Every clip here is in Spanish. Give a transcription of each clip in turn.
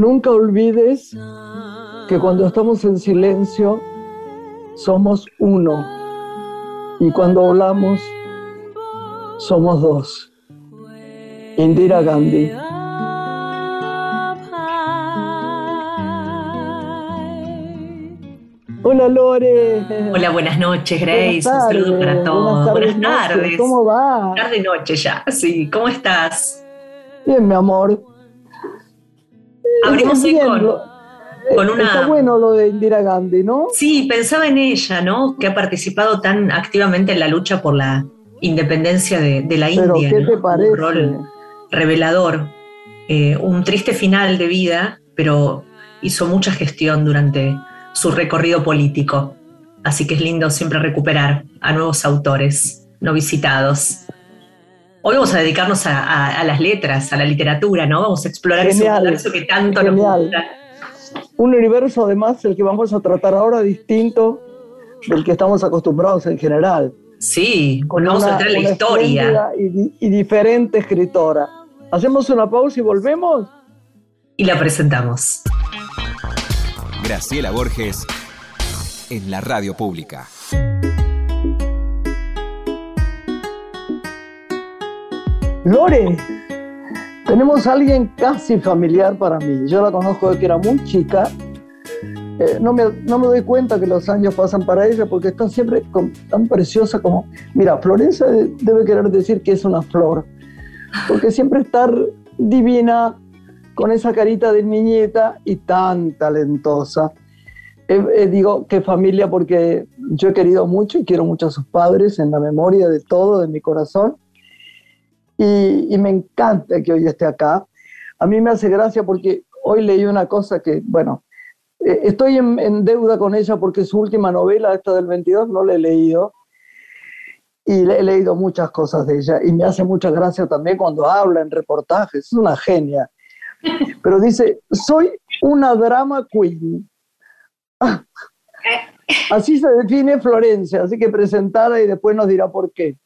Nunca olvides que cuando estamos en silencio somos uno y cuando hablamos somos dos. Indira Gandhi. Hola Lore. Hola, buenas noches Grace. Un saludo para todos. Buenas tardes. ¿Cómo va? Tarde noche ya. Sí, ¿cómo estás? Bien, mi amor. Abrimos hoy con, con, una... Está bueno lo de Indira Gandhi, ¿no? Sí, pensaba en ella, ¿no? Que ha participado tan activamente en la lucha por la independencia de, la Pero, India. ¿qué te parece? Un rol revelador. Eh, un triste final de vida, pero hizo mucha gestión durante su recorrido político. Así que es lindo siempre recuperar a nuevos autores no visitados. Hoy vamos a dedicarnos a, las letras, a la literatura, ¿no? Vamos a explorar ese universo que tanto nos gusta. Un universo además el que vamos a tratar ahora distinto del que estamos acostumbrados en general. Sí, con vamos a entrar en la historia. Y, y diferente escritora. Hacemos una pausa y volvemos. Y la presentamos. Graciela Borges en la radio pública. Lore, tenemos a alguien casi familiar para mí. Yo la conozco desde que era muy chica. Eh, no, me, no, me, doy cuenta que los años pasan para ella porque está siempre tan preciosa como... Mira, Florencia debe querer decir que es una flor, porque siempre está divina, con esa carita de niñeta y tan talentosa. Eh, eh, digo qué familia porque yo he querido mucho y quiero mucho a sus padres en la memoria de todo, de mi corazón. Y, me encanta que hoy esté acá. A mí me hace gracia porque hoy leí una cosa que, bueno, eh, estoy en, deuda con ella porque su última novela, esta del 22, no la he leído. Y le, he leído muchas cosas de ella. Y me hace mucha gracia también cuando habla en reportajes. Es una genia. Pero dice, soy una drama queen. Así se define Florencia, así que presentada y después nos dirá por qué.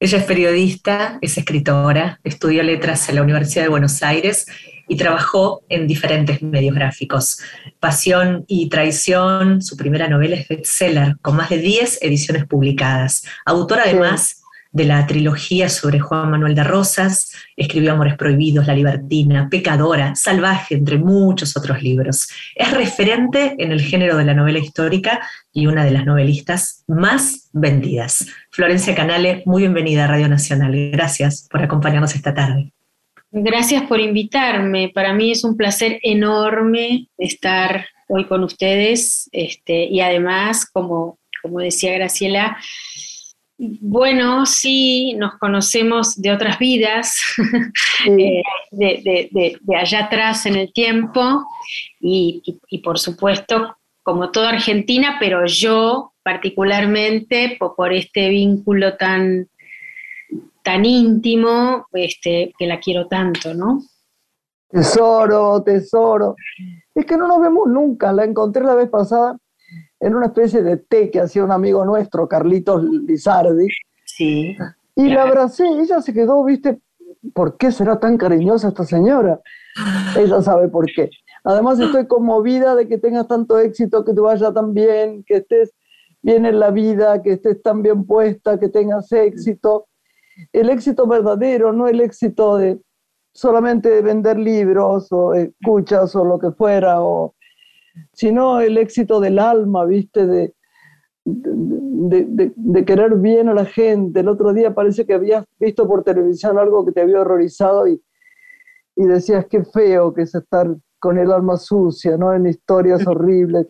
Ella es periodista, es escritora, estudió letras en la Universidad de Buenos Aires y trabajó en diferentes medios gráficos. Pasión y Traición, su primera novela es bestseller, con más de 10 ediciones publicadas. Autora además de la trilogía sobre Juan Manuel de Rosas, escribió Amores Prohibidos, La Libertina, Pecadora, Salvaje, entre muchos otros libros. Es referente en el género de la novela histórica y una de las novelistas más vendidas. Florencia Canale, muy bienvenida a Radio Nacional. Gracias por acompañarnos esta tarde. Gracias por invitarme. Para mí es un placer enorme estar hoy con ustedes este, y además, como, como decía Graciela, bueno, sí, nos conocemos de otras vidas, eh, de, allá atrás en el tiempo y, por supuesto como toda Argentina, pero yo particularmente por, este vínculo tan, tan íntimo este, que la quiero tanto, ¿no? Tesoro, tesoro. Es que no nos vemos nunca, la encontré la vez pasada en una especie de té que hacía un amigo nuestro, Carlitos Lizardi. Sí. Y la abracé, ella se quedó, viste, ¿por qué será tan cariñosa esta señora? Ella sabe por qué. Además estoy conmovida de que tengas tanto éxito, que te vaya tan bien, que estés bien en la vida, que estés tan bien puesta, que tengas éxito. El éxito verdadero, no el éxito de solamente de vender libros o escuchas o lo que fuera, o sino el éxito del alma, ¿viste? De, de, querer bien a la gente. El otro día parece que habías visto por televisión algo que te había horrorizado y, y decías qué feo que es estar con el alma sucia, ¿no? En historias horribles.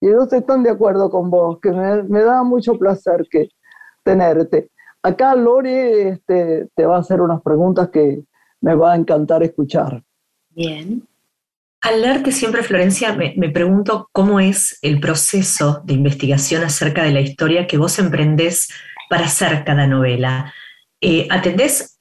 Y ellos están de acuerdo con vos, que me, da mucho placer que tenerte. Acá Lori este, te va a hacer unas preguntas que me va a encantar escuchar. Bien. Al leerte siempre, Florencia, me, pregunto cómo es el proceso de investigación acerca de la historia que vos emprendés para hacer cada novela. Eh, ¿Atendés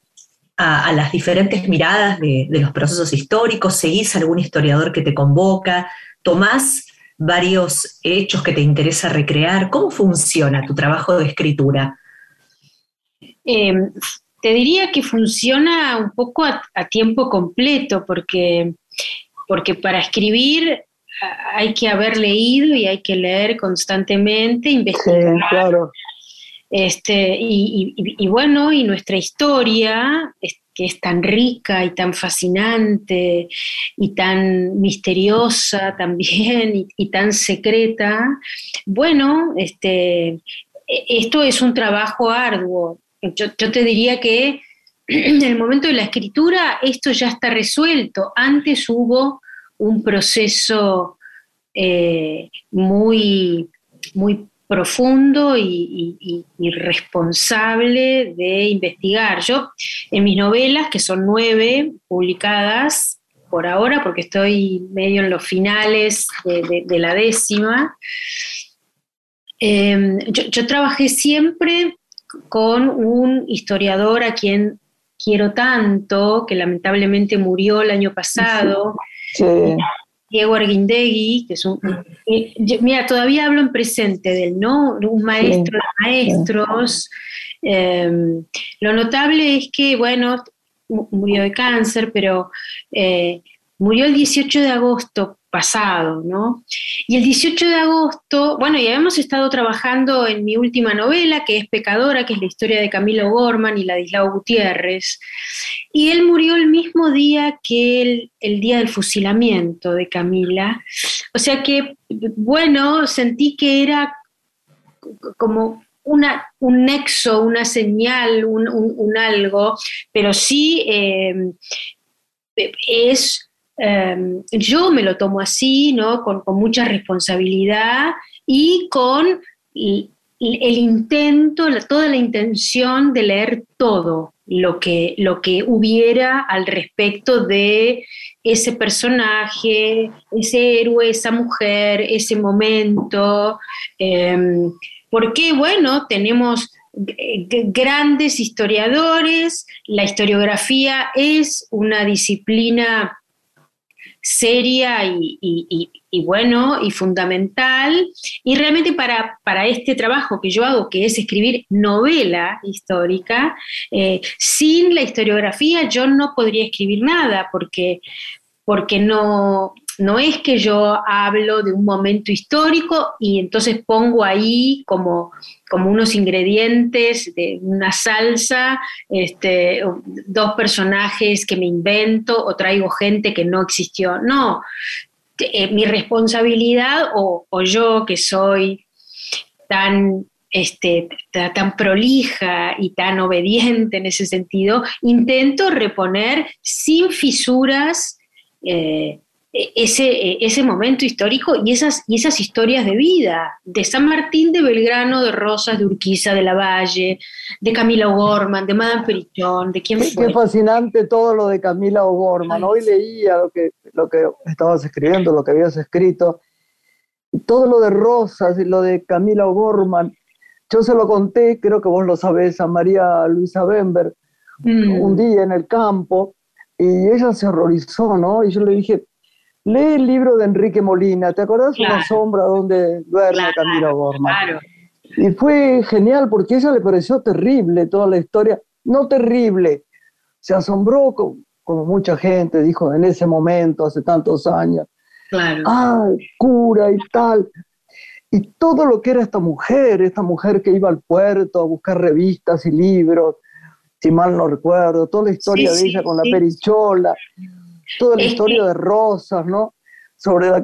a, las diferentes miradas de, los procesos históricos? ¿Seguís algún historiador que te convoca? ¿Tomás varios hechos que te interesa recrear? ¿Cómo funciona tu trabajo de escritura? Em, te diría que funciona un poco a tiempo completo, porque porque para escribir hay que haber leído y hay que leer constantemente, investigar. claro. Este, y, bueno, y nuestra historia, que es tan rica y tan fascinante y tan misteriosa también y, tan secreta, bueno, este, e, esto es un trabajo arduo. Yo, yo te diría que en el momento de la escritura esto ya está resuelto. Antes hubo un proceso eh, muy, muy profundo y, responsable de investigar. Yo, en mis novelas, que son nueve publicadas por ahora, porque estoy medio en los finales de, la décima, em, yo, trabajé siempre con un historiador a quien quiero tanto, que lamentablemente murió el año pasado, Diego Arguindegui, que es un... Eh, mira, todavía hablo en presente del ¿no? Un maestro de maestros. Em, lo notable es que, bueno, murió de cáncer, pero eh, murió el 18 de agosto pasado, ¿no? Y el 18 de agosto, bueno, ya hemos estado trabajando en mi última novela, que es Pecadora, que es la historia de Camilo Gorman y Ladislao Gutiérrez, y él murió el mismo día que el, día del fusilamiento de Camila. O sea que, bueno, sentí que era como una, un nexo, una señal, un, algo, pero sí eh, es Em, yo me lo tomo así, ¿no? Con, mucha responsabilidad y con el, intento, toda la intención de leer todo lo que, lo que hubiera al respecto de ese personaje, ese héroe, esa mujer, ese momento. Eh, porque, bueno, tenemos grandes historiadores, la historiografía es una disciplina seria y, bueno y fundamental. Y realmente para, para, este trabajo que yo hago, que es escribir novela histórica, eh, sin la historiografía yo no podría escribir nada, porque, porque no, no es que yo hablo de un momento histórico y entonces pongo ahí como, como unos ingredientes de una salsa, este, dos personajes que me invento o traigo gente que no existió. No, eh, mi responsabilidad o, yo que soy tan este, tan prolija y tan obediente en ese sentido, intento reponer sin fisuras eh, ese, e, ese momento histórico y esas, y esas historias de vida, de San Martín, de Belgrano, de Rosas, de Urquiza, de la Valle, de Camila O'Gorman, de Madame Perichón, de quién fue. Qué fascinante todo lo de Camila O'Gorman. Hoy leía lo que, lo que estabas escribiendo, lo que habías escrito, todo lo de Rosas y lo de Camila O'Gorman. Yo se lo conté, creo que vos lo sabés, a María Luisa Bember, mm. un día en el campo, y ella se horrorizó, ¿no? Y yo le dije, Lee el libro de Enrique Molina, ¿te acuerdas de Una sombra donde duerme Camila Gorman? Claro. Y fue genial porque a ella le pareció terrible toda la historia, no terrible, se asombró como, mucha gente dijo en ese momento, hace tantos años. Claro. Ah, cura y tal. Y todo lo que era esta mujer, esta mujer que iba al puerto a buscar revistas y libros, si mal no recuerdo, toda la historia de ella con la perichola toda la historia de Rosas, ¿no? Sobre la,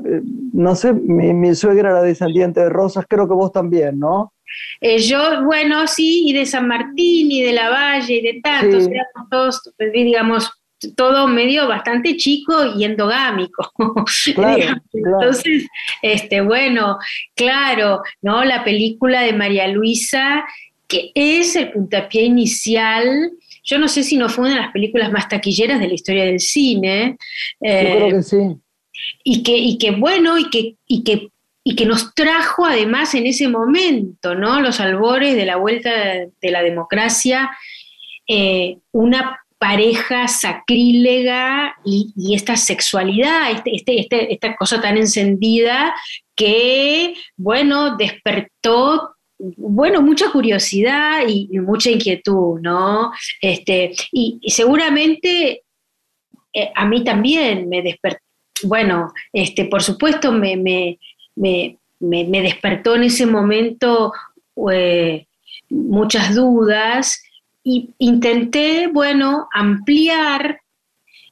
no sé, mi, suegra era descendiente de Rosas, creo que vos también, ¿no? Eh, yo, bueno, sí, y de San Martín y de la Valle y de tantos, éramos todos, pues, digamos, todo medio bastante chico y endogámico. Entonces, este, bueno, claro, ¿no? La película de María Luisa, que es el puntapié inicial yo no sé si no fue una de las películas más taquilleras de la historia del cine. Yo creo eh, que sí. Y que, y que bueno, y que, y que y que nos trajo además en ese momento, ¿no? Los albores de la vuelta de la democracia, eh, una pareja sacrílega y, esta sexualidad, este, este, este, esta cosa tan encendida que, bueno, despertó bueno, mucha curiosidad y, mucha inquietud, ¿no? Este, y, seguramente eh, a mí también me despertó. bueno, este, por supuesto me, me, despertó en ese momento eh, muchas dudas y intenté, bueno, ampliar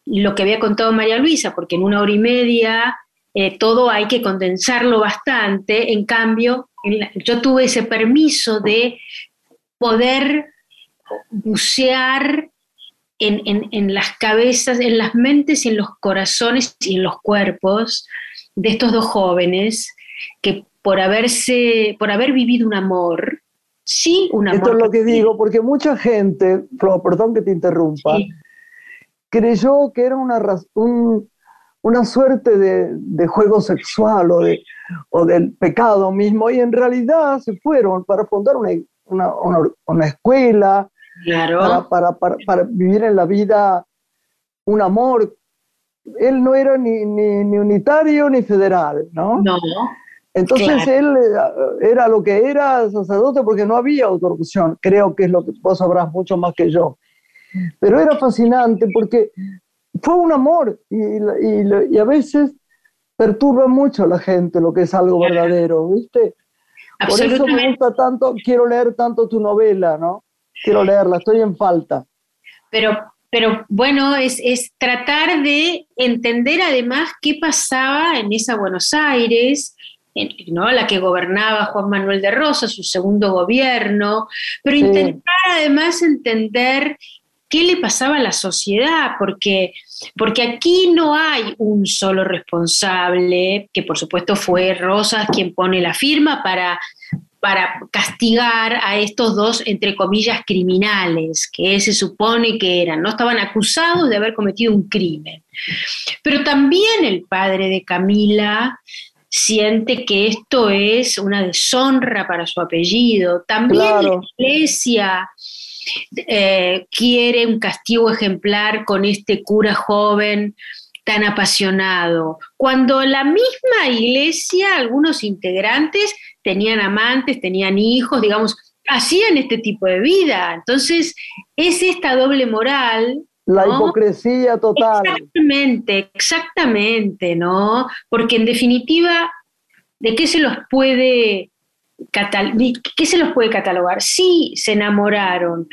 lo que había contado María Luisa, porque en una hora y media eh, todo hay que condensarlo bastante, en cambio, yo tuve ese permiso de poder bucear en, las cabezas, en las mentes y en los corazones y en los cuerpos de estos dos jóvenes que por haberse, por haber vivido un amor, sí, un amor. Esto es lo que digo, porque mucha gente, perdón que te interrumpa, creyó que era una, una suerte de, juego sexual o, de, o del pecado mismo, y en realidad se fueron para fundar una, una escuela, para, vivir en la vida un amor. Él no era ni, ni, unitario ni federal, ¿no? No. Entonces él eh, era lo que era sacerdote porque no había autorización. Creo que es lo que vos sabrás mucho más que yo. Pero era fascinante porque fue un amor y, y, a veces perturba mucho a la gente lo que es algo verdadero, ¿viste? Por eso me gusta tanto, quiero leer tanto tu novela, ¿no? quiero leerla, estoy en falta. Pero, pero bueno, es, tratar de entender además qué pasaba en esa Buenos Aires, ¿no? la que gobernaba Juan Manuel de Rosa, su segundo gobierno, pero intentar además entender qué le pasaba a la sociedad, porque, porque aquí no hay un solo responsable, que por supuesto fue Rosas quien pone la firma para para castigar a estos dos, entre comillas, criminales, que se supone que eran, no estaban acusados de haber cometido un crimen. Pero también el padre de Camila siente que esto es una deshonra para su apellido. También la iglesia eh, quiere un castigo ejemplar con este cura joven tan apasionado, cuando la misma iglesia, algunos integrantes, tenían amantes, tenían hijos, digamos, hacían este tipo de vida. Entonces, es esta doble moral. La hipocresía total. Exactamente, exactamente, ¿no? Porque en definitiva, ¿de qué se los puede, qué se los puede catalogar? Sí, se enamoraron,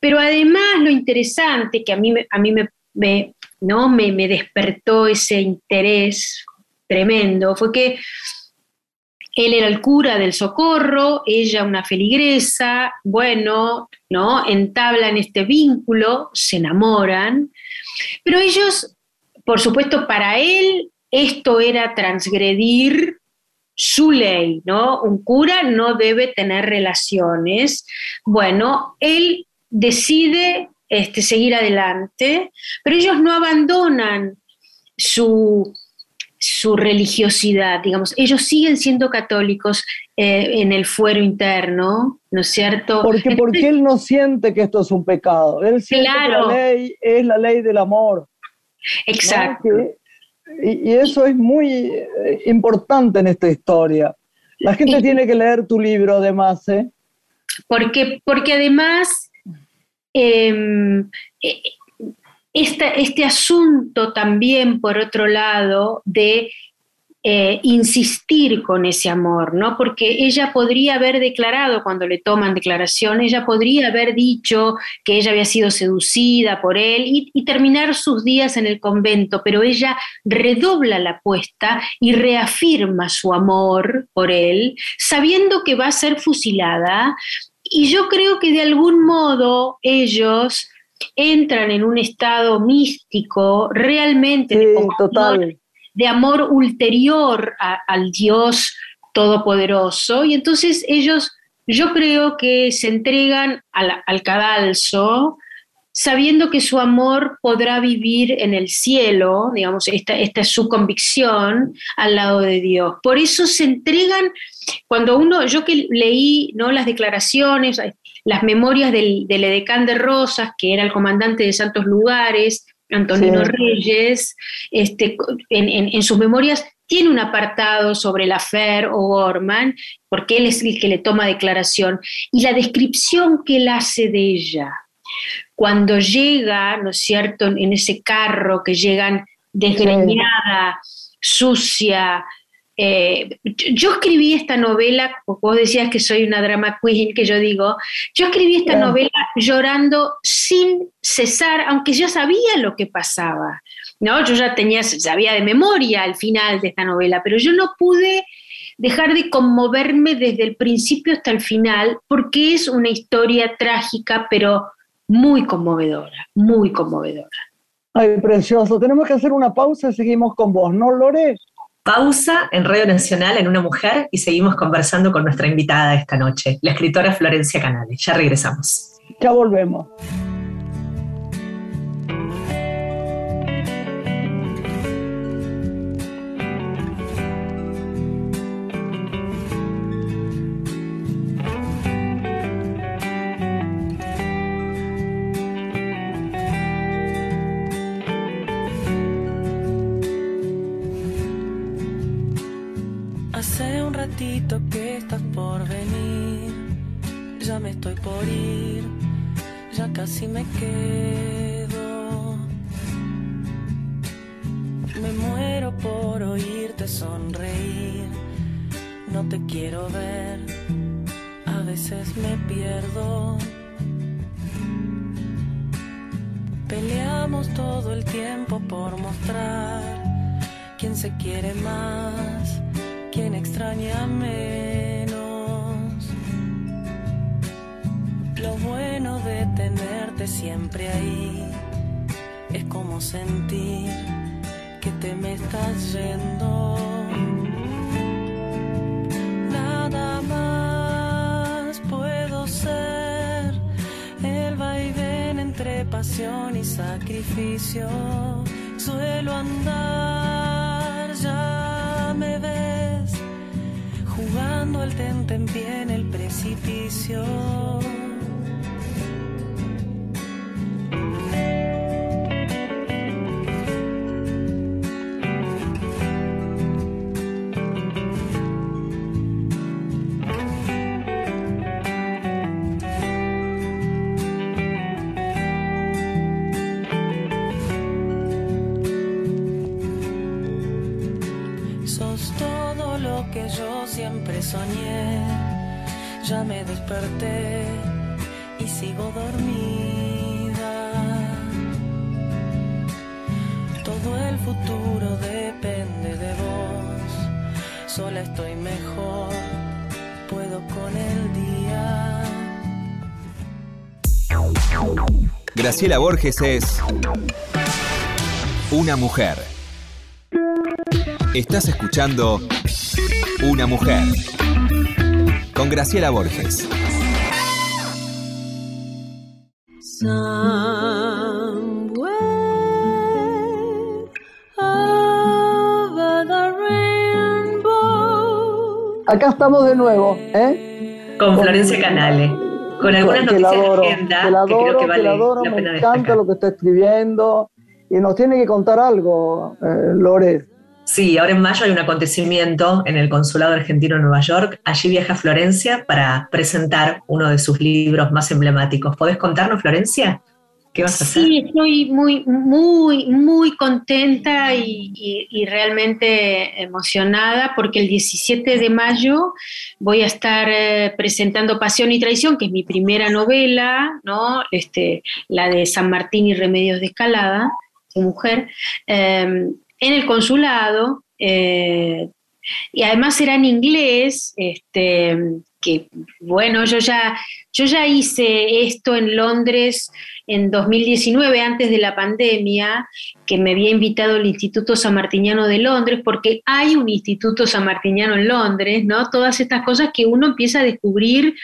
pero además lo interesante que a mí, a mí me, ¿no? me, me despertó ese interés tremendo fue que él era el cura del socorro, ella una feligresa, bueno, ¿no? Entablan este vínculo, se enamoran, pero ellos, por supuesto, para él esto era transgredir su ley, ¿no? Un cura no debe tener relaciones. Bueno, él decide este, seguir adelante, pero ellos no abandonan su, su religiosidad, digamos, ellos siguen siendo católicos eh, en el fuero interno, ¿no es cierto? Porque, porque él no siente que esto es un pecado, él siente que la ley es la ley del amor. Exacto. Y, eso es muy eh, importante en esta historia. La gente tiene que leer tu libro además, ¿eh? Porque, porque además em, eh, este asunto también, por otro lado, de eh, insistir con ese amor, ¿no? Porque ella podría haber declarado, cuando le toman declaración, ella podría haber dicho que ella había sido seducida por él y, y terminar sus días en el convento, pero ella redobla la apuesta y reafirma su amor por él, sabiendo que va a ser fusilada. Y yo creo que de algún modo ellos entran en un estado místico realmente de, Amor, ulterior al Dios Todopoderoso. Y entonces ellos, yo creo que se entregan al, al cadalso, sabiendo que su amor podrá vivir en el cielo, digamos, esta, esta es su convicción al lado de Dios. Por eso se entregan, cuando uno, yo que leí ¿no? las declaraciones, las memorias del, del edecán de Rosas, que era el comandante de Santos Lugares, Antonino Reyes, este, en, sus memorias tiene un apartado sobre la Fer o Gorman, porque él es el que le toma declaración, y la descripción que él hace de ella. Cuando llega, ¿no es cierto?, en ese carro que llegan desgreñada, sucia. Eh, yo escribí esta novela, vos decías que soy una drama queen, que yo digo, yo escribí esta novela llorando sin cesar, aunque ya sabía lo que pasaba, ¿no? Yo ya tenía, sabía de memoria al final de esta novela, pero yo no pude dejar de conmoverme desde el principio hasta el final, porque es una historia trágica, pero muy conmovedora, muy conmovedora. Ay, precioso. Tenemos que hacer una pausa y seguimos con vos, ¿no, Lore? Pausa en Radio Nacional en Una Mujer y seguimos conversando con nuestra invitada esta noche, la escritora Florencia Canales. Ya regresamos. Ya volvemos. Casi me quedo. Me muero por oírte sonreír. No te quiero ver, a veces me pierdo. Peleamos todo el tiempo por mostrar quién se quiere más quien extraña menos. Lo bueno siempre ahí es como sentir que te me estás yendo. Nada más puedo ser el vaivén entre pasión y sacrificio. Suelo andar ya me ves jugando el tente en pie en el precipicio. Graciela Borges es una mujer. Estás escuchando Una mujer con Graciela Borges. Acá estamos de nuevo, ¿eh? Con Florencia Canale, con algunas noticias de agenda que, creo que vale la pena Me encanta lo que está escribiendo y nos tiene que contar algo, eh, Lore. Sí, ahora en mayo hay un acontecimiento en el Consulado Argentino en Nueva York. Allí viaja Florencia para presentar uno de sus libros más emblemáticos. ¿Podés contarnos, Florencia? ¿Qué vas a hacer? Sí, estoy muy, muy, muy contenta y, realmente emocionada porque el 17 de mayo voy a estar eh, presentando Pasión y Traición, que es mi primera novela, ¿no? Este, la de San Martín y Remedios de Escalada, su mujer. Em, en el consulado, eh, y además era en inglés, este, que bueno, yo ya, yo ya hice esto en Londres en 2019, antes de la pandemia, que me había invitado el Instituto Samartiniano de Londres, porque hay un Instituto Samartiniano en Londres, ¿no? Todas estas cosas que uno empieza a descubrir,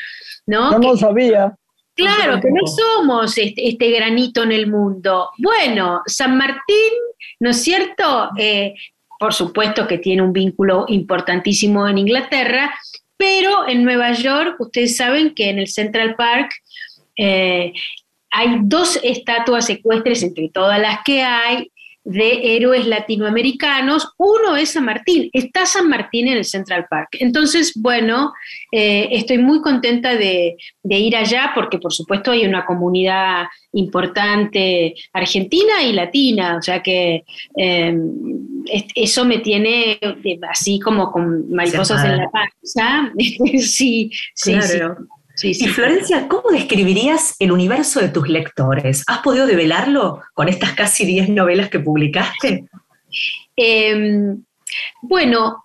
¿no? No lo sabía. Claro, que no somos este, este, granito en el mundo. Bueno, San Martín, ¿no es cierto? Eh, por supuesto que tiene un vínculo importantísimo en Inglaterra, pero en Nueva York, ustedes saben que en el Central Park eh, hay dos estatuas ecuestres entre todas las que hay, de héroes latinoamericanos. Uno es San Martín, está San Martín en el Central Park. Entonces, bueno, eh, estoy muy contenta de, ir allá porque por supuesto hay una comunidad importante argentina y latina, o sea que eh, eso me tiene así como con mariposas en la panza. sí, sí, claro. Y Florencia, ¿cómo describirías el universo de tus lectores? ¿Has podido develarlo con estas casi 10 novelas que publicaste? Em, bueno,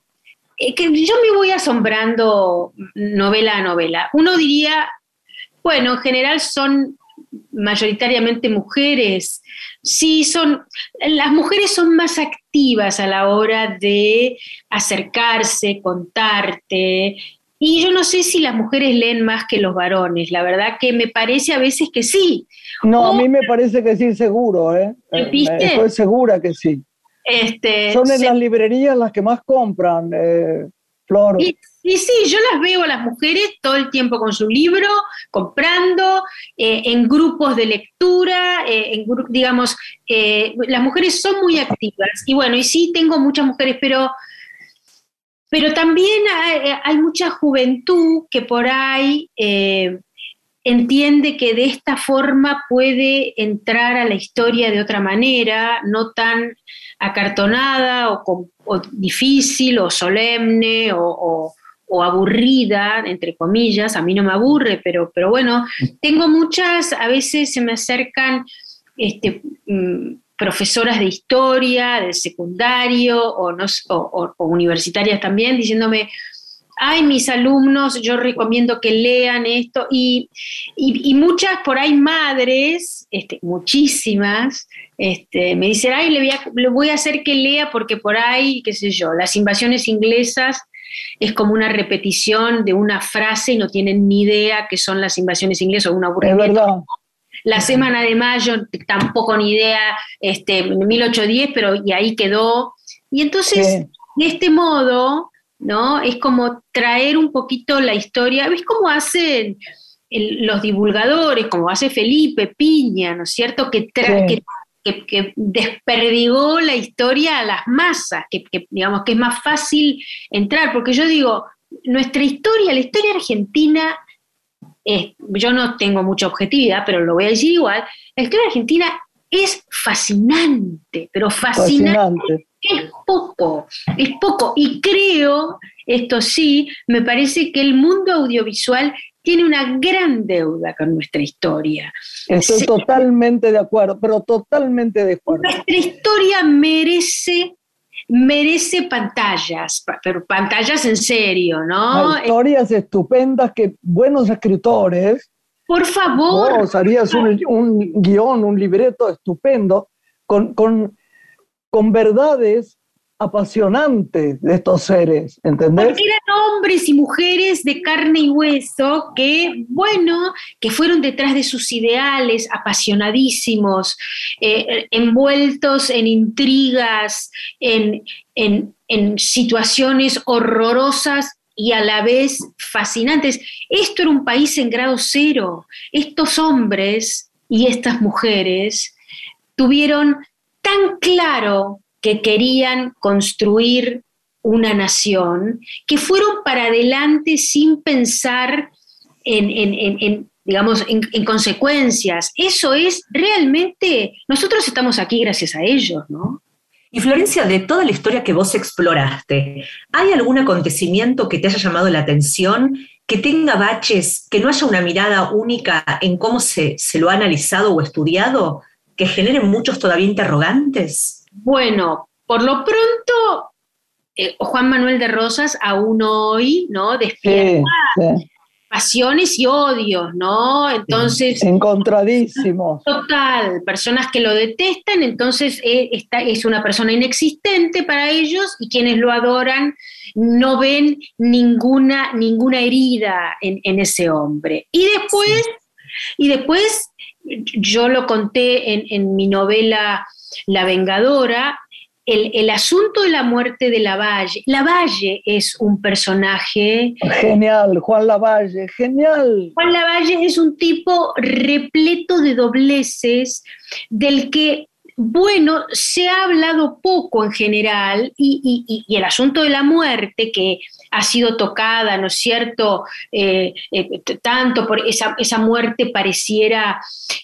eh, que yo me voy asombrando novela a novela. Uno diría, bueno, en general son mayoritariamente mujeres. Sí, son, las mujeres son más activas a la hora de acercarse, contarte, y yo no sé si las mujeres leen más que los varones, la verdad que me parece a veces que sí. No, a mí me parece que sí, seguro, ¿eh? eh ¿Viste? Estoy segura que sí. Este, Son en las librerías las que más compran, eh, Flor. Y, sí, yo las veo a las mujeres todo el tiempo con su libro, comprando, eh, en grupos de lectura, en, digamos, las mujeres son muy activas. Y bueno, y sí tengo muchas mujeres, pero pero también hay, mucha juventud que por ahí eh, entiende que de esta forma puede entrar a la historia de otra manera, no tan acartonada o, difícil o solemne o, aburrida, entre comillas, a mí no me aburre, pero, pero bueno, tengo muchas, a veces se me acercan este, mm, profesoras de historia, del secundario o, universitarias también, diciéndome, ay, mis alumnos, yo recomiendo que lean esto. Y, muchas por ahí madres, este, muchísimas, este, me dicen, ay, le voy, a, le voy a hacer que lea porque por ahí, qué sé yo, las invasiones inglesas es como una repetición de una frase y no tienen ni idea qué son las invasiones inglesas o un aburrimiento. La Semana de Mayo, tampoco ni idea, este, 1810, pero y ahí quedó. Y entonces, de este modo, ¿no? Es como traer un poquito la historia, ¿ves cómo hacen los divulgadores, como hace Felipe Piña, ¿no es cierto? Que, que, desperdigó la historia a las masas, que, digamos que es más fácil entrar, porque yo digo, nuestra historia, la historia argentina yo no tengo mucha objetividad, pero lo voy a decir igual, la historia argentina es fascinante, pero fascinante. Es poco, es poco. Y creo, esto sí, me parece que el mundo audiovisual tiene una gran deuda con nuestra historia. Estoy totalmente de acuerdo, pero totalmente de acuerdo. Nuestra historia merece merece pantallas, pero pantallas en serio, ¿no? historias estupendas que buenos escritores. Por favor. Vos harías un, un guion, un libreto estupendo con, con, con verdades apasionante de estos seres, ¿entendés? Porque eran hombres y mujeres de carne y hueso que, bueno, que fueron detrás de sus ideales, apasionadísimos, eh, envueltos en intrigas, en, en, en situaciones horrorosas y a la vez fascinantes. Esto era un país en grado cero. Estos hombres y estas mujeres tuvieron tan claro que querían construir una nación, que fueron para adelante sin pensar en, digamos, en, consecuencias. Eso es realmente, nosotros estamos aquí gracias a ellos, ¿no? Y Florencia, de toda la historia que vos exploraste, ¿hay algún acontecimiento que te haya llamado la atención, que tenga baches, que no haya una mirada única en cómo se, se lo ha analizado o estudiado, que generen muchos todavía interrogantes? Bueno, por lo pronto, eh, Juan Manuel de Rosas aún hoy, ¿no? Despierta pasiones y odios, ¿no? Entonces... Encontradísimos. Total, personas que lo detestan, entonces eh, es una persona inexistente para ellos y quienes lo adoran no ven ninguna, ninguna herida en, ese hombre. Y después, y después yo lo conté en, en mi novela la Vengadora, el, asunto de la muerte de Lavalle. Lavalle es un personaje. Genial, Juan Lavalle, genial. Juan Lavalle es un tipo repleto de dobleces, del que bueno, se ha hablado poco en general y, el asunto de la muerte, que ha sido tocada, ¿no es cierto?, eh, eh, tanto por esa, muerte pareciera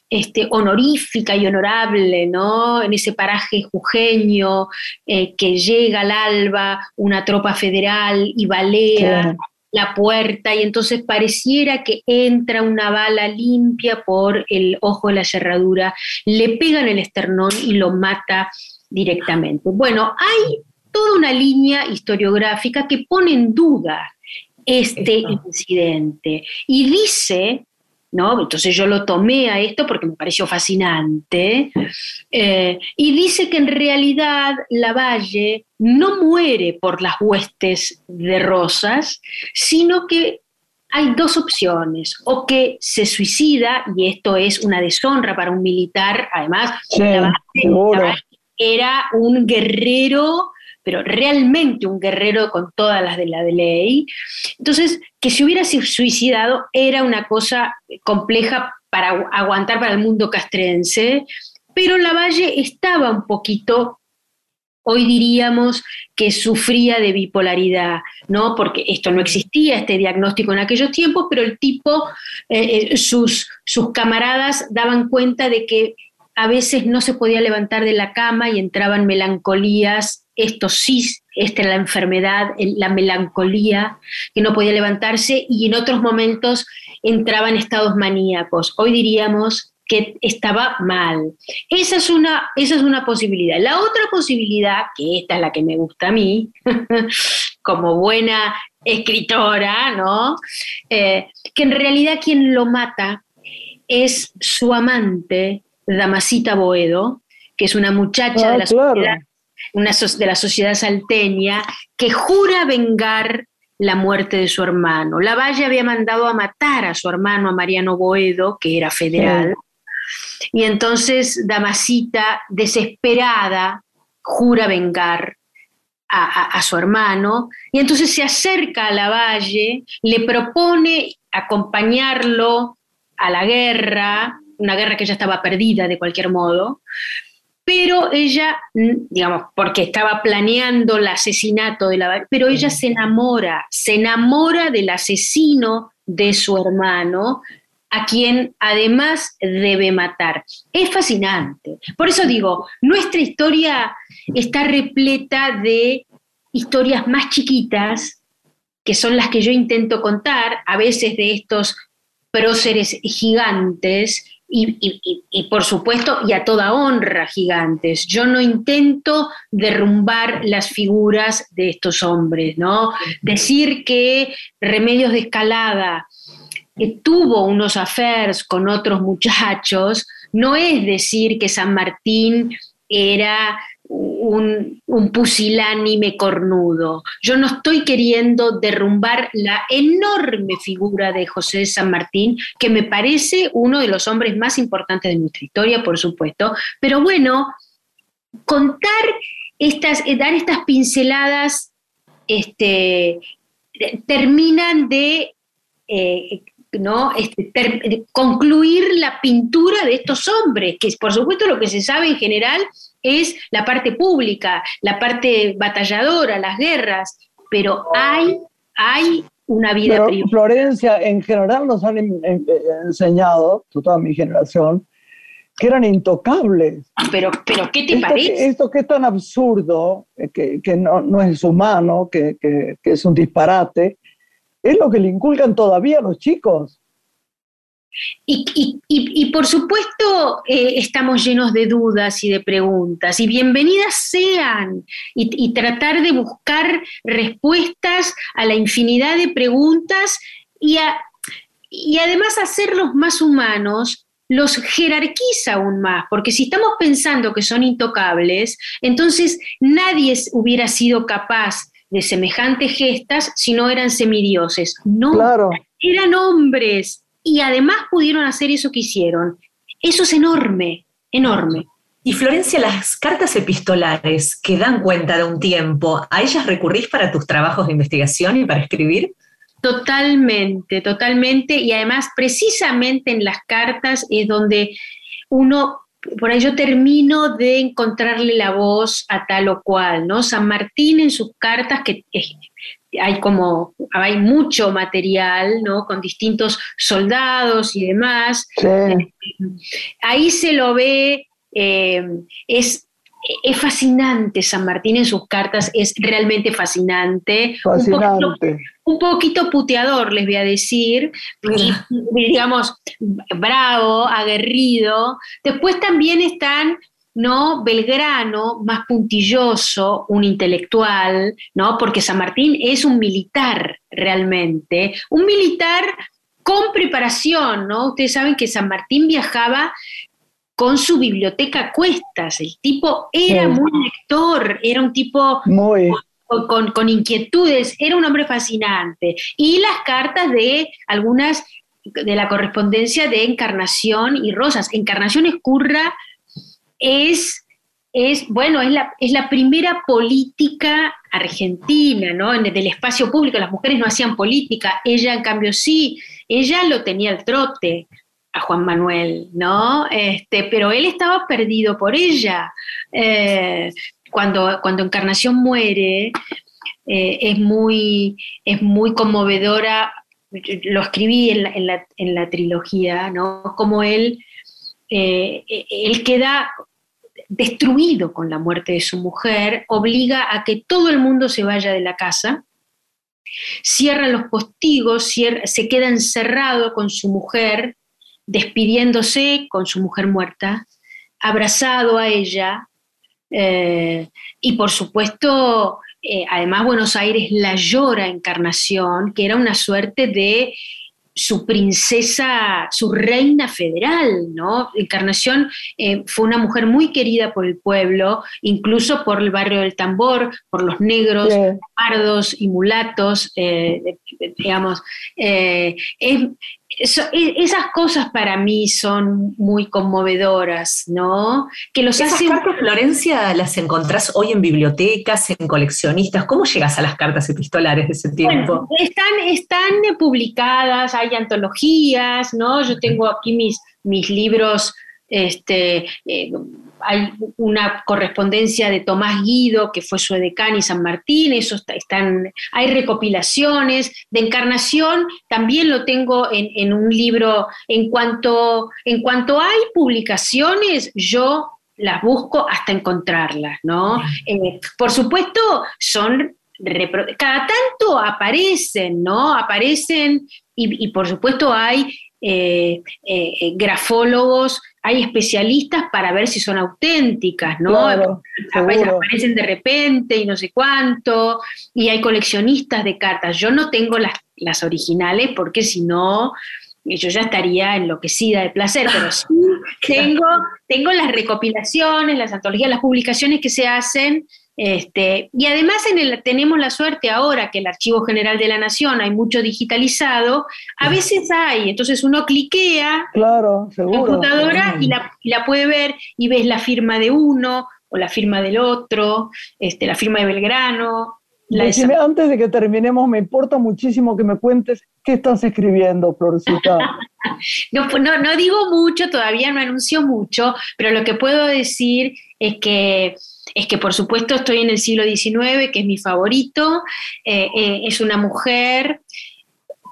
este, honorífica y honorable, ¿no?, en ese paraje jujeño eh, que llega al alba una tropa federal y balea la puerta y entonces pareciera que entra una bala limpia por el ojo de la cerradura, le pega en el esternón y lo mata directamente. Bueno, hay toda una línea historiográfica que pone en duda este incidente y dice ¿no? Entonces yo lo tomé a esto porque me pareció fascinante. Eh, y dice que en realidad Lavalle no muere por las huestes de Rosas, sino que hay dos opciones, o que se suicida, y esto es una deshonra para un militar, además, era un guerrero pero realmente un guerrero con todas las de la ley. Entonces, que se hubiera suicidado era una cosa compleja para aguantar para el mundo castrense, pero Lavalle estaba un poquito, hoy diríamos que sufría de bipolaridad, ¿no? Porque esto no existía, este diagnóstico en aquellos tiempos, pero el tipo, eh, eh, sus, sus camaradas daban cuenta de que a veces no se podía levantar de la cama y entraban melancolías esto sí, esta era la enfermedad, la melancolía, que no podía levantarse y en otros momentos entraba en estados maníacos. Hoy diríamos que estaba mal. Esa es una, esa es una posibilidad. La otra posibilidad, que esta es la que me gusta a mí, como buena escritora, ¿no? Eh, que en realidad quien lo mata es su amante, Damasita Boedo, que es una muchacha de la ah, sociedad una de la sociedad salteña, que jura vengar la muerte de su hermano. Lavalle había mandado a matar a su hermano, a Mariano Boedo, que era federal, y entonces Damasita, desesperada, jura vengar a, su hermano, y entonces se acerca a Lavalle, le propone acompañarlo a la guerra, una guerra que ya estaba perdida de cualquier modo, pero ella, digamos, porque estaba planeando el asesinato de la... Pero ella se enamora, se enamora del asesino de su hermano, a quien además debe matar. Es fascinante. Por eso digo, nuestra historia está repleta de historias más chiquitas, que son las que yo intento contar, a veces de estos próceres gigantes, y, por supuesto, y a toda honra, gigantes. Yo no intento derrumbar las figuras de estos hombres, ¿no? Decir que Remedios de Escalada tuvo unos affairs con otros muchachos, no es decir que San Martín era un, pusilánime cornudo. Yo no estoy queriendo derrumbar la enorme figura de José de San Martín, que me parece uno de los hombres más importantes de nuestra historia, por supuesto, pero bueno, contar estas, eh, dar estas pinceladas, este, terminan de eh, ¿no? Este, concluir la pintura de estos hombres, que por supuesto lo que se sabe en general es la parte pública, la parte batalladora, las guerras, pero hay, hay una vida privada. Florencia, en general nos han enseñado, toda mi generación, que eran intocables. Pero, pero ¿qué te parece? esto que es tan absurdo, eh, que, que no, no, es humano, que, que, que, es un disparate, es lo que le inculcan todavía a los chicos. Y, por supuesto eh, estamos llenos de dudas y de preguntas, y bienvenidas sean, y, tratar de buscar respuestas a la infinidad de preguntas y, y además hacerlos más humanos los jerarquiza aún más, porque si estamos pensando que son intocables, entonces nadie hubiera sido capaz de semejantes gestas si no eran semidioses. No, eran hombres y además pudieron hacer eso que hicieron. Eso es enorme, enorme. Y Florencia, las cartas epistolares que dan cuenta de un tiempo, ¿a ellas recurrís para tus trabajos de investigación y para escribir? Totalmente, totalmente. Y además, precisamente en las cartas es donde uno por ahí yo termino de encontrarle la voz a tal o cual, ¿no? San Martín en sus cartas, que hay como, hay mucho material, ¿no? Con distintos soldados y demás. ahí se lo ve, eh, es es fascinante San Martín en sus cartas, es realmente fascinante. Fascinante. Un poquito, puteador, les voy a decir, digamos, bravo, aguerrido. Después también están ¿no? Belgrano, más puntilloso, un intelectual, ¿no? Porque San Martín es un militar realmente, un militar con preparación, ¿no? Ustedes saben que San Martín viajaba con su biblioteca a cuestas. El tipo era muy lector, era un tipo Con, inquietudes, era un hombre fascinante. Y las cartas de algunas de la correspondencia de Encarnación y Rosas. Encarnación Escurra es, es bueno, es la, es la primera política argentina, ¿no? En, del espacio público, las mujeres no hacían política, ella en cambio sí, ella lo tenía al trote a Juan Manuel, ¿no? Este, pero él estaba perdido por ella. Eh, cuando, cuando Encarnación muere, eh, es, muy, es muy conmovedora, lo escribí en la, trilogía, ¿no? Como él, eh, él queda destruido con la muerte de su mujer, obliga a que todo el mundo se vaya de la casa, cierra los postigos, se queda encerrado con su mujer, despidiéndose con su mujer muerta, abrazado a ella, eh, y por supuesto, eh, además Buenos Aires la llora Encarnación, que era una suerte de su princesa, su reina federal, ¿no? Encarnación eh, fue una mujer muy querida por el pueblo, incluso por el barrio del Tambor, por los negros, pardos y mulatos, digamos. Es, e, esas cosas para mí son muy conmovedoras, ¿no? Que los Esas cartas, Florencia, las encontrás hoy en bibliotecas, en coleccionistas. ¿Cómo llegas a las cartas epistolares de ese tiempo? están, están publicadas, hay antologías, ¿no? Yo tengo aquí mis, mis libros este, eh, hay una correspondencia de Tomás Guido, que fue su edecán y San Martín, eso están, hay recopilaciones de encarnación, también lo tengo en, un libro. En cuanto, en cuanto hay publicaciones, yo las busco hasta encontrarlas, ¿no? Eh, por supuesto, son cada tanto aparecen, ¿no? Aparecen y, por supuesto hay eh, grafólogos hay especialistas para ver si son auténticas, ¿no? aparecen de repente y no sé cuánto, y hay coleccionistas de cartas. Yo no tengo las, las originales porque si no, yo ya estaría enloquecida de placer, pero sí tengo, tengo las recopilaciones, las antologías, las publicaciones que se hacen este, y además en el, tenemos la suerte ahora que el Archivo General de la Nación hay mucho digitalizado, a veces hay, entonces uno cliquea claro, la computadora y la, puede ver y ves la firma de uno o la firma del otro, este, la firma de Belgrano. antes de que terminemos, me importa muchísimo que me cuentes qué estás escribiendo, Florcita. no, no, no digo mucho, todavía no anuncio mucho, pero lo que puedo decir es que es que por supuesto estoy en el siglo XIX, que es mi favorito, eh, eh, es una mujer,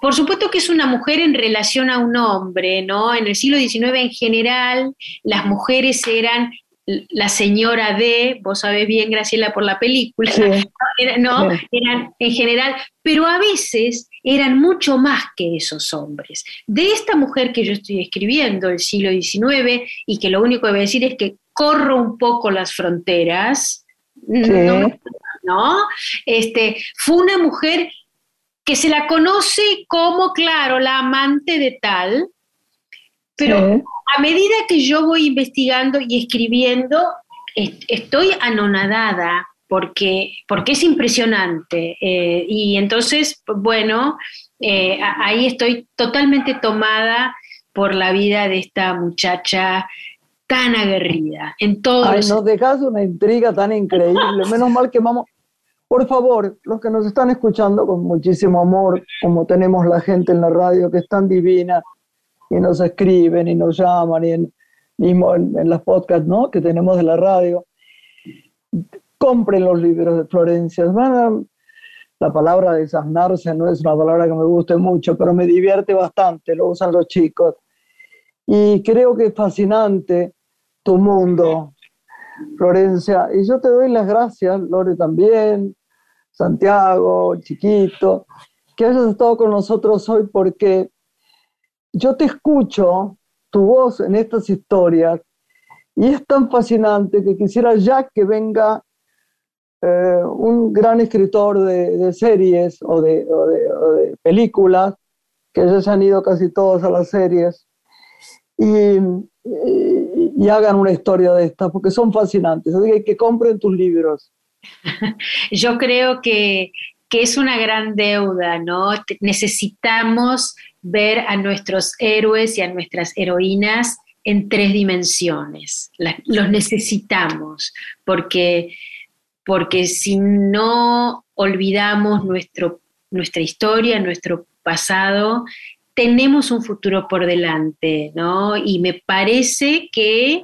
por supuesto que es una mujer en relación a un hombre, ¿no? En el siglo XIX en general las mujeres eran la señora de, vos sabés bien, Graciela, por la película, ¿no? Eran en general, pero a veces eran mucho más que esos hombres. De esta mujer que yo estoy escribiendo, del siglo XIX, y que lo único que voy a decir es que corro un poco las fronteras, ¿no? Este, fue una mujer que se la conoce como, claro, la amante de tal, pero a medida que yo voy investigando y escribiendo, estoy anonadada porque, porque es impresionante. Eh, y entonces, bueno, eh, ahí estoy totalmente tomada por la vida de esta muchacha tan aguerrida en todo. Ay, nos dejas una intriga tan increíble. Menos mal que vamos. Por favor, los que nos están escuchando con muchísimo amor, como tenemos la gente en la radio que es tan divina y nos escriben y nos llaman, y mismo en, en las podcasts ¿no? que tenemos de la radio. Compren los libros de Florencia. Van a, la palabra desasnarse no es una palabra que me guste mucho, pero me divierte bastante, lo usan los chicos. Y creo que es fascinante tu mundo, Florencia. Y yo te doy las gracias, Lore también, Santiago, Chiquito, que hayas estado con nosotros hoy porque yo te escucho, tu voz en estas historias, y es tan fascinante que quisiera ya que venga eh, un gran escritor de, series o de, películas, que ya se han ido casi todos a las series, y, hagan una historia de estas, porque son fascinantes. Así que, que compren tus libros. Yo creo que, que es una gran deuda, ¿no? Necesitamos ver a nuestros héroes y a nuestras heroínas en tres dimensiones. los necesitamos, porque porque si no olvidamos nuestro, nuestra historia, nuestro pasado, tenemos un futuro por delante, ¿no? Y me parece que,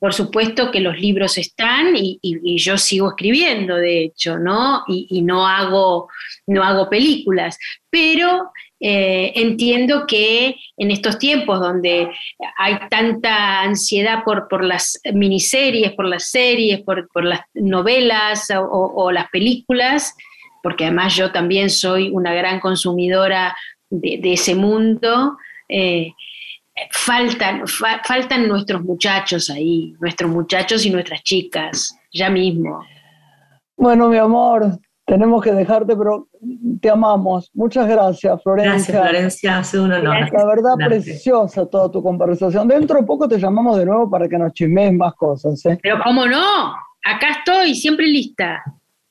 por supuesto que los libros están y, yo sigo escribiendo, de hecho, ¿no? Y, no, hago, no hago películas, pero eh, entiendo que en estos tiempos donde hay tanta ansiedad por, por las miniseries, por las series, por, las novelas o, las películas, porque además yo también soy una gran consumidora de, ese mundo, eh, faltan, faltan nuestros muchachos ahí, nuestros muchachos y nuestras chicas, ya mismo. Bueno, mi amor, tenemos que dejarte, pero te amamos. Muchas gracias, Florencia. Gracias, Florencia, ha sido un honor. La verdad, preciosa toda tu conversación. Dentro de poco te llamamos de nuevo para que nos chismes más cosas. ¿eh? Pero cómo no, acá estoy, siempre lista.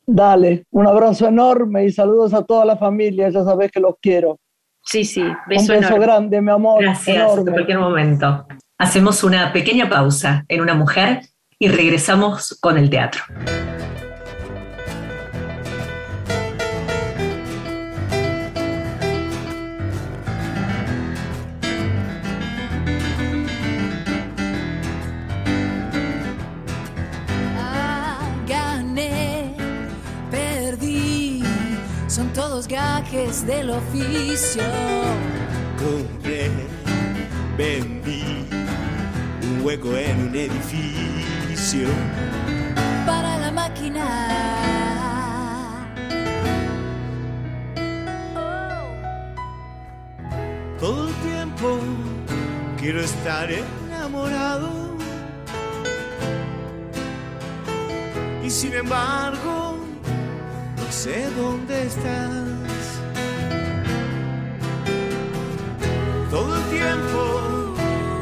Dale, un abrazo enorme y saludos a toda la familia, ya sabes que los quiero. Sí, sí, beso Un beso grande, mi amor. Gracias, en cualquier momento. Hacemos una pequeña pausa en Una Mujer y regresamos con el teatro. Gajes del oficio. Compré, vendí un hueco en un edificio. Para la máquina. Todo el tiempo quiero estar enamorado. Y sin embargo, sé dónde estás. todo el tiempo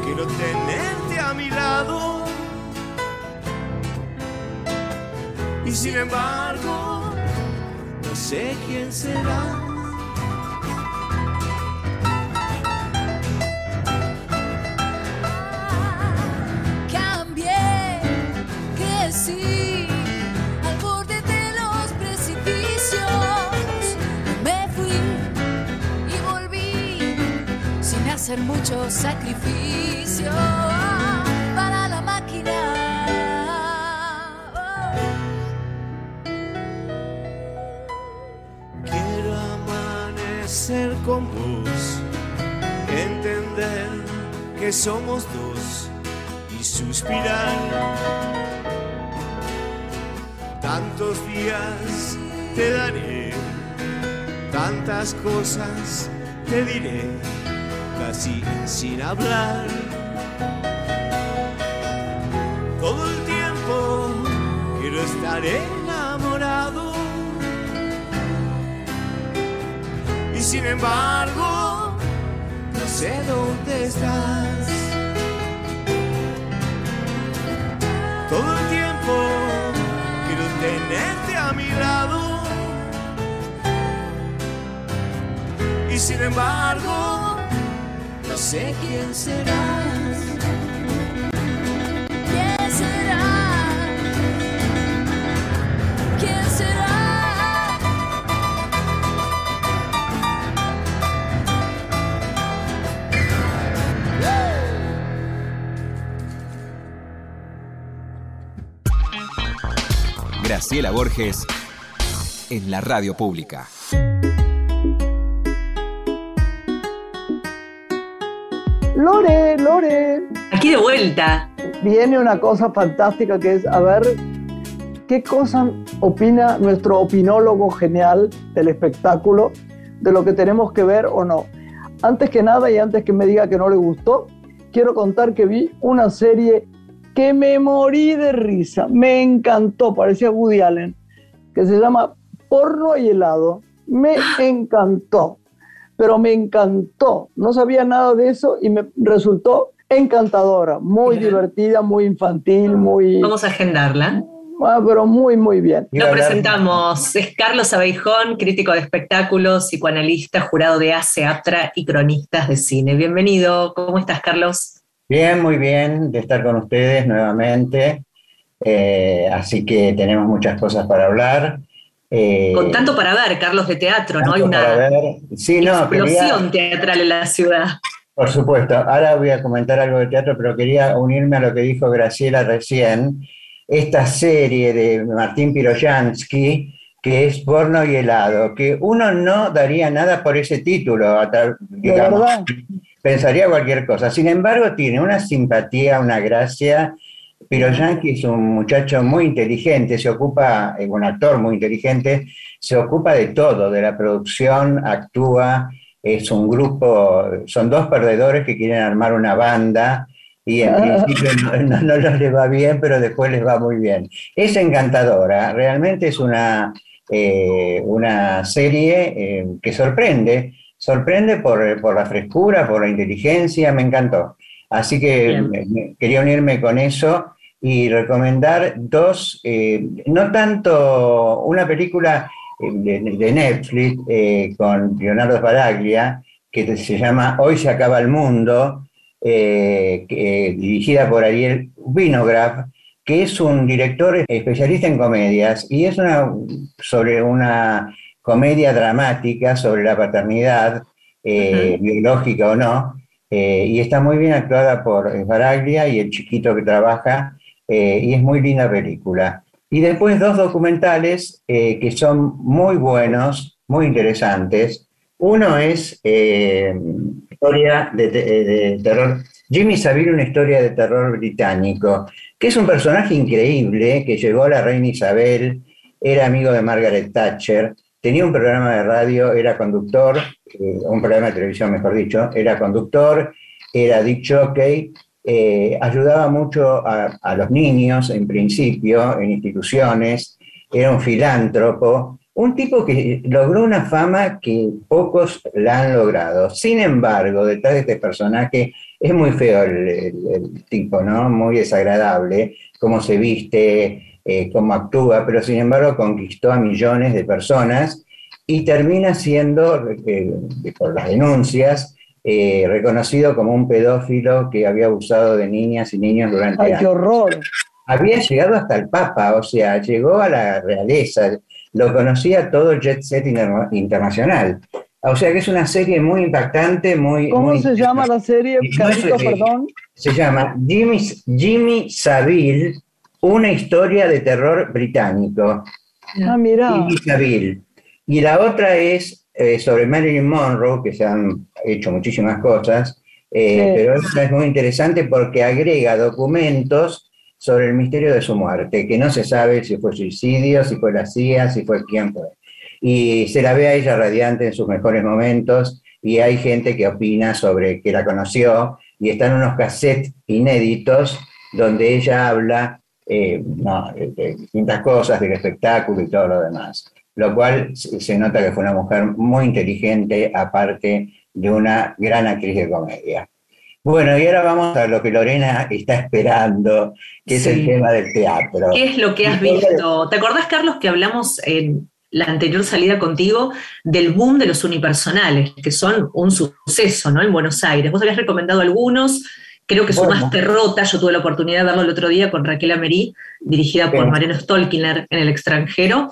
quiero tenerte a mi lado. Y sin embargo, no sé quién será. Hacer mucho sacrificio para la máquina. Quiero amanecer con vos, entender que somos dos y suspirar. Tantos días te daré, tantas cosas te diré sin hablar. Todo el tiempo quiero estar enamorado. Y sin embargo, no sé dónde estás. Todo el tiempo quiero tenerte a mi lado. Y sin embargo, sé quién serás. ¿Quién será? ¿Quién será? Graciela Borges en la radio pública. Lore, Lore, Aquí de vuelta. viene una cosa fantástica que es a ver qué cosa opina nuestro opinólogo genial del espectáculo de lo que tenemos que ver o no. Antes que nada y antes que me diga que no le gustó, quiero contar que vi una serie que me morí de risa, me encantó, parecía Woody Allen, que se llama Porno y helado. Me encantó, pero me encantó. No sabía nada de eso y me resultó encantadora, muy divertida, muy infantil, muy... Vamos a agendarla. Ah, pero muy, muy bien. Lo presentamos. Es Carlos Abeijón, crítico de espectáculos, psicoanalista, jurado de ACE, APTRA y cronistas de cine. Bienvenido. ¿Cómo estás, Carlos? Bien, muy bien de estar con ustedes nuevamente. Eh, así que tenemos muchas cosas para hablar. Eh, Con tanto para ver, Carlos, de teatro, ¿no? Hay una ver. Sí, no, quería- explosión teatral en la ciudad. por supuesto. Ahora voy a comentar algo de teatro, pero quería unirme a lo que dijo Graciela recién. Esta serie de Martín Piroyansky, que es Porno y helado, que uno no daría nada por ese título, digamos. pensaría cualquier cosa. Sin embargo, tiene una simpatía, una gracia. Piroyansky es un muchacho muy inteligente, se ocupa, es un actor muy inteligente, se ocupa de todo, de la producción, actúa, es un grupo, son dos perdedores que quieren armar una banda y en Ah. principio no, no, no les va bien, pero después les va muy bien. Es encantadora, realmente es una, eh, una serie eh, que sorprende, sorprende por, por la frescura, por la inteligencia, me encantó. Así que Bien. quería unirme con eso y recomendar dos, eh, no tanto una película eh, de, de Netflix eh, con Leonardo Sbaraglia, que se llama Hoy se acaba el mundo, eh, dirigida por Ariel Winograd, que es un director especialista en comedias y es una, sobre una comedia dramática sobre la paternidad, eh, biológica o no, y está muy bien actuada por Baraglia y el chiquito que trabaja, eh, y es muy linda película. Y después dos documentales eh, que son muy buenos, muy interesantes. Uno es eh, historia de, terror, Jimmy Savile, una historia de terror británico, que es un personaje increíble que llegó a la reina Isabel, era amigo de Margaret Thatcher, tenía un programa de radio, era conductor, un programa de televisión mejor dicho, era conductor, era dick jockey, eh, ayudaba mucho a, los niños en principio, en instituciones, era un filántropo, un tipo que logró una fama que pocos la han logrado. Sin embargo, detrás de este personaje es muy feo el tipo, ¿no? Muy desagradable, cómo se viste, eh, cómo actúa, pero sin embargo conquistó a millones de personas y termina siendo, eh, por las denuncias, eh, reconocido como un pedófilo que había abusado de niñas y niños durante Ay, qué horror. Había llegado hasta el Papa, o sea, llegó a la realeza, lo conocía todo el jet set interna- internacional. O sea que es una serie muy impactante, muy... ¿Cómo muy se llama la serie, perdón? Se llama Jimmy, Jimmy Savile, una historia de terror británico. Ah, mira. Jimmy Savile. Y la otra es eh, sobre Marilyn Monroe, que se han hecho muchísimas cosas, eh, Sí. pero esta es muy interesante porque agrega documentos sobre el misterio de su muerte, que no se sabe si fue suicidio, si fue la CIA, si fue quién fue. Y se la ve a ella radiante en sus mejores momentos y hay gente que opina sobre que la conoció y están unos cassettes inéditos donde ella habla eh, no, de, de distintas cosas, del espectáculo y todo lo demás. Lo cual se nota que fue una mujer muy inteligente, aparte de una gran actriz de comedia. Bueno, y ahora vamos a lo que Lorena está esperando, que es el tema del teatro. ¿Qué es lo que has visto? ¿Te acordás, Carlos, que hablamos en la anterior salida contigo del boom de los unipersonales, que son un suceso ¿no? en Buenos Aires? Vos habías recomendado algunos, creo que Bueno. sumaste Rota, yo tuve la oportunidad de verlo el otro día con Raquel Amerí, dirigida por. Mariano Stolkiner en el extranjero,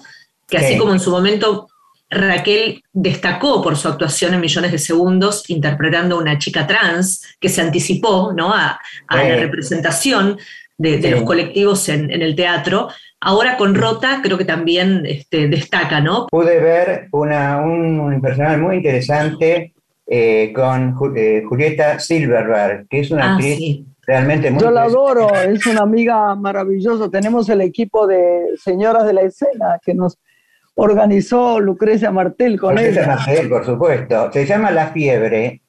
que así Sí. como en su momento Raquel destacó por su actuación en Millones de Segundos, interpretando a una chica trans que se anticipó ¿no? a, a Sí. la representación de, de Sí. los colectivos en, en el teatro. Ahora con Rota creo que también este, destaca, ¿no? Pude ver una, un unipersonal muy interesante eh, con Ju- eh, Julieta Silverberg, que es una Ah, actriz sí. realmente muy Yo la adoro, es una amiga maravillosa. Tenemos el equipo de señoras de la escena que nos organizó Lucrecia Martel con Lucrecia ella. Martel, por supuesto. Se llama La Fiebre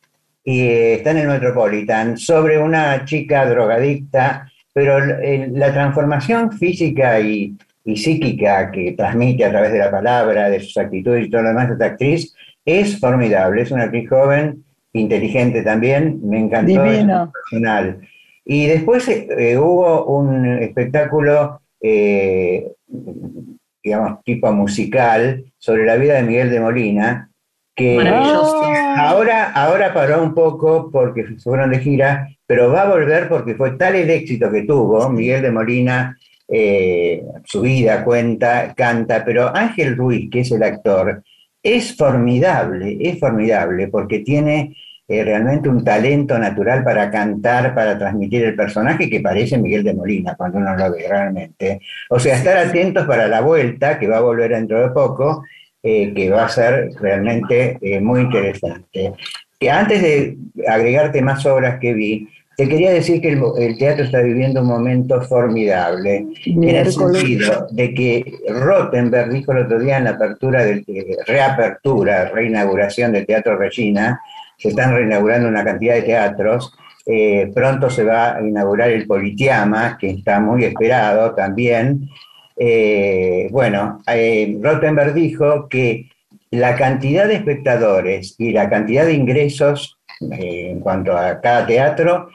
y eh, está en el Metropolitan sobre una chica drogadicta, pero eh, la transformación física y, y psíquica que transmite a través de la palabra, de sus actitudes y todo lo demás de esta actriz es formidable. Es una actriz joven, inteligente también, me encantó. Divina. es personal. Y después eh, eh, hubo un espectáculo, eh, digamos, tipo musical sobre la vida de Miguel de Molina, que. Ah, ahora, ahora paró un poco porque se fueron de gira, pero va a volver porque fue tal el éxito que tuvo Miguel de Molina, eh, su vida cuenta, canta, pero Ángel Ruiz, que es el actor, es formidable, es formidable porque tiene eh, realmente un talento natural para cantar, para transmitir el personaje que parece Miguel de Molina cuando uno lo ve realmente. O sea, estar atentos para la vuelta, que va a volver dentro de poco, eh, que va a ser realmente eh, muy interesante. Que antes de agregarte más obras que vi, te quería decir que el, el teatro está viviendo un momento formidable, en el sentido de que Rottenberg dijo el otro día en la apertura, del, eh, reapertura, reinauguración del Teatro Regina, se están reinaugurando una cantidad de teatros, eh, pronto se va a inaugurar el Politeama, que está muy esperado también. Eh, bueno, eh, Rottenberg dijo que la cantidad de espectadores y la cantidad de ingresos eh, en cuanto a cada teatro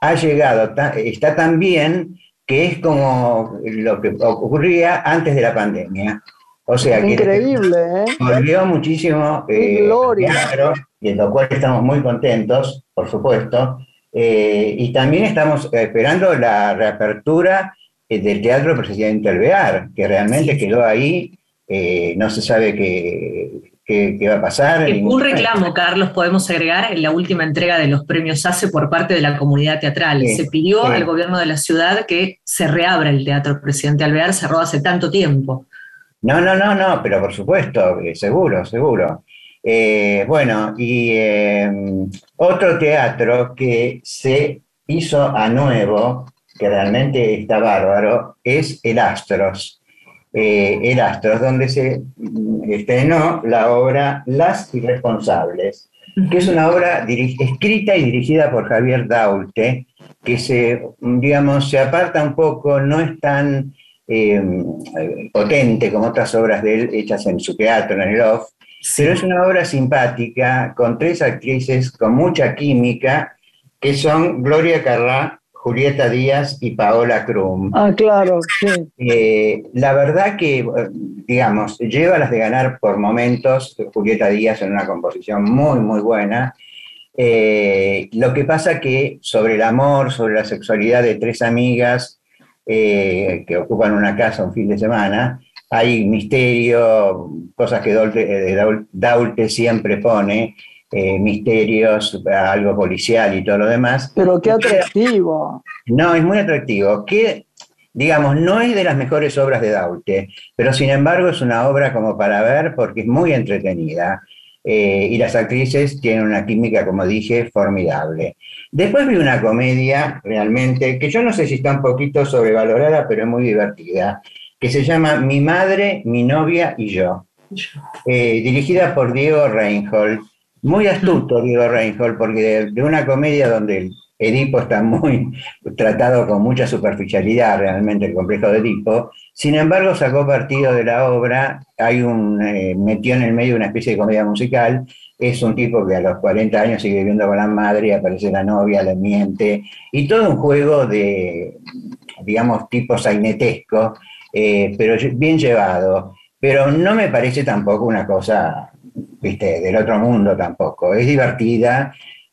ha llegado, está tan bien que es como lo que ocurría antes de la pandemia. O sea que Increíble, ¿eh? volvió muchísimo ¡Qué eh, gloria! teatro, y en lo cual estamos muy contentos, por supuesto. Eh, y también estamos esperando la reapertura eh, del Teatro Presidente Alvear, que realmente quedó ahí, eh, no se sabe qué, qué- qué va a pasar. Un reclamo, Carlos, podemos agregar en la última entrega de los premios ACE por parte de la comunidad teatral. Sí, se pidió sí. al gobierno de la ciudad que se reabra el Teatro Presidente Alvear, cerró hace tanto tiempo. No, no, no, no, pero por supuesto, seguro, seguro. Eh, bueno, y eh, otro teatro que se hizo a nuevo, que realmente está bárbaro, es el Astros. Eh, el Astros, donde se mm, estrenó la obra Las Irresponsables, que es una obra escrita y dirigida por Javier Daulte, que se, digamos, se aparta un poco, no es tan eh, potente como otras obras de él hechas en su teatro, en el off, pero es una obra simpática, con tres actrices con mucha química, que son Gloria Carrá, Julieta Díaz y Paola Krum. Ah, claro, sí. Eh, la verdad que, digamos, lleva las de ganar por momentos Julieta Díaz en una composición muy, muy buena. Eh, lo que pasa que sobre el amor, sobre la sexualidad de tres amigas eh, que ocupan una casa un fin de semana, hay misterio, cosas que Daulte, eh, Daul- Daulte siempre pone, eh, misterios, algo policial y todo lo demás. Pero qué atractivo. No, es muy atractivo. Que, digamos, no es de las mejores obras de Daulte, pero sin embargo es una obra como para ver porque es muy entretenida. Eh, y las actrices tienen una química, como dije, formidable. Después vi una comedia realmente, que yo no sé si está un poquito sobrevalorada, pero es muy divertida, que se llama Mi madre, mi novia y yo, eh, dirigida por Diego Reinhold. Muy astuto Diego Reinhold, porque de, de una comedia donde el Edipo está muy tratado con mucha superficialidad, realmente el complejo de Edipo, sin embargo sacó partido de la obra, hay un, eh, metió en el medio una especie de comedia musical, es un tipo que a los 40 años sigue viviendo con la madre, aparece la novia, le miente, y todo un juego de, digamos, tipo sainetesco, eh, pero bien llevado. Pero no me parece tampoco una cosa, viste, del otro mundo tampoco. Es divertida,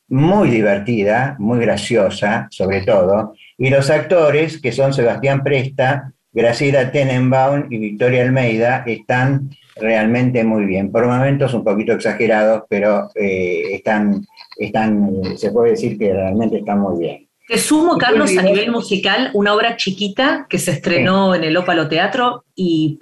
muy divertida, muy graciosa, sobre todo. Y los actores, que son Sebastián Presta, Graciela Tenenbaum y Victoria Almeida, están realmente muy bien. Por momentos un poquito exagerados, pero eh, están, están, se puede decir que realmente están muy bien. Te sumo, Carlos, a nivel musical, una obra chiquita que se estrenó en el Ópalo Teatro y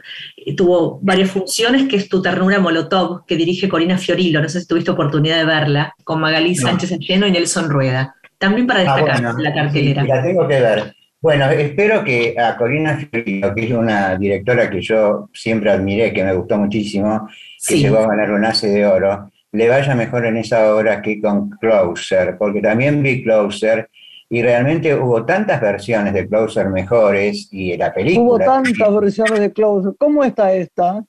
tuvo varias funciones, que es Tu Ternura Molotov, que dirige Corina Fiorilo. No sé si tuviste oportunidad de verla, con Magalí No. Sánchez Lleno y Nelson Rueda. También para Ah, destacar bueno, la cartelera. sí, la tengo que ver. Bueno, espero que a Corina Fiorito, que es una directora que yo siempre admiré, que me gustó muchísimo, que Sí. llegó a ganar un Ace de Oro, le vaya mejor en esa obra que con Closer, porque también vi Closer y realmente hubo tantas versiones de Closer mejores y la película. Hubo tantas versiones de Closer. ¿Cómo está esta?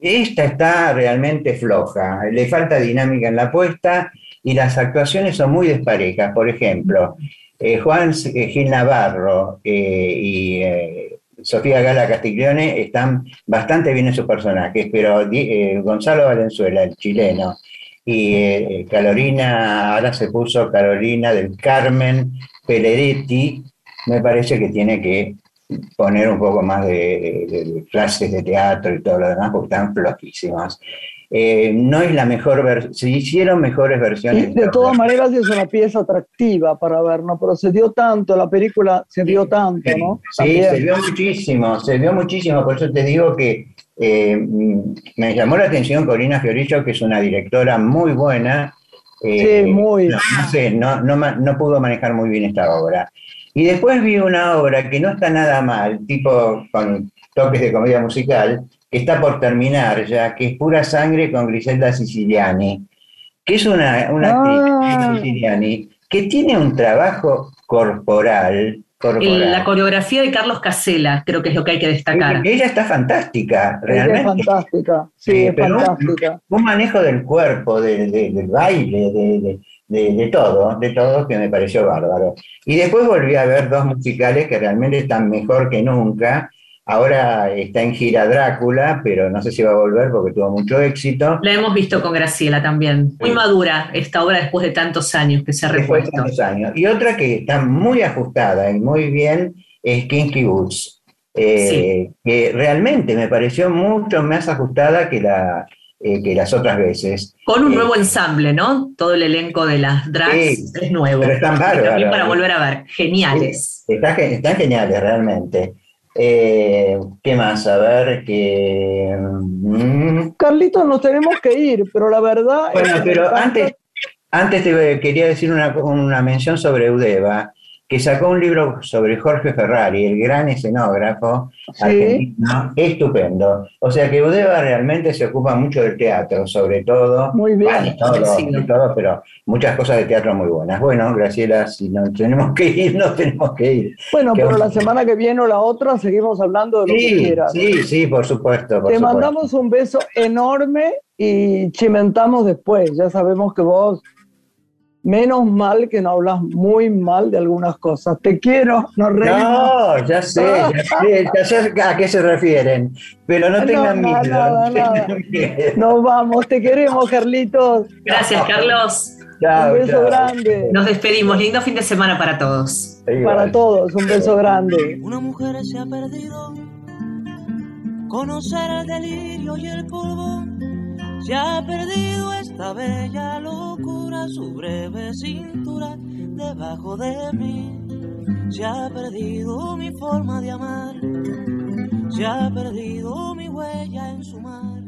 Esta está realmente floja, le falta dinámica en la puesta y las actuaciones son muy desparejas. Por ejemplo, eh, Juan eh, Gil Navarro eh, y eh, Sofía Gala Castiglione están bastante bien en sus personajes, pero Gonzalo Valenzuela, el chileno, y eh, Carolina, ahora se puso Carolina del Carmen Peleretti, me parece que tiene que poner un poco más de, de- de clases de teatro y todo lo demás, porque están flojísimas. Eh, no es la mejor versión, se hicieron mejores Y versiones. de todas maneras es una pieza atractiva para ver, ¿no? Pero se dio tanto, la película se dio tanto, ¿no? Sí, También. se vio muchísimo, se vio muchísimo, por eso te digo que eh, me llamó la atención Corina Fiorillo, que es una directora muy buena. eh, Sí, muy. No, no sé, no, no, ma- no pudo manejar muy bien esta obra. Y después vi una obra que no está nada mal, tipo con toques de comedia musical, que está por terminar ya, que es Pura Sangre con Griselda Siciliani, que es una, una Ah. actriz Siciliani que tiene un trabajo corporal. Corporal la coreografía de Carlos Casella, creo que es lo que hay que destacar. ella está fantástica, Ella es realmente. fantástica, sí, Sí, es pero- fantástica. Un manejo del cuerpo, de- de- del baile, de, de- de- de todo, de todo que me pareció bárbaro. Y después volví a ver dos musicales que realmente están mejor que nunca. Ahora está en gira Drácula, pero no sé si va a volver porque tuvo mucho éxito. La hemos visto con Graciela también. Muy Sí. madura esta obra después de tantos años que se ha Después de repuesto. tantos años. Y otra que está muy ajustada y muy bien es Kinky Boots, eh, que realmente me pareció mucho más ajustada que, la, eh, que las otras veces. Con un Eh, nuevo ensamble, ¿no? Todo el elenco de las drags Sí, es nuevo. pero están bárbaros. También para volver a ver. Geniales. Está ge- están geniales, realmente. Eh, ¿Qué más? A ver, que... mm, Carlitos, nos tenemos que ir, pero la verdad. Bueno, pero antes, antes te quería decir una, una mención sobre Eudeva, que sacó un libro sobre Jorge Ferrari, el gran escenógrafo Sí. argentino, estupendo. O sea que Eudeva realmente se ocupa mucho del teatro, sobre todo. Muy bien. Bueno, todo, pero muchas cosas de teatro muy buenas. Bueno, Graciela, si nos tenemos que ir, nos tenemos que ir. Bueno, ¿Qué pero la semana que viene o la otra seguimos hablando de lo que quieras. sí, sí, por supuesto. por Te supuesto. mandamos un beso enorme y chimentamos después. Ya sabemos que vos, menos mal que no hablas muy mal de algunas cosas. Te quiero, nos reímos. No, ya sé, ya sé, ya sé a qué se refieren, pero no No, tengan no, miedo. nada, no. Nos vamos, te queremos, Carlitos. Gracias, Carlos. Chao, un beso chao. grande Nos despedimos. Lindo fin de semana para todos. Igual. para todos. Un beso grande. Una mujer se ha perdido. Conocer el delirio y el polvo. Se ha perdido esta bella locura, su breve cintura debajo de mí. Se ha perdido mi forma de amar. Se ha perdido mi huella en su mar.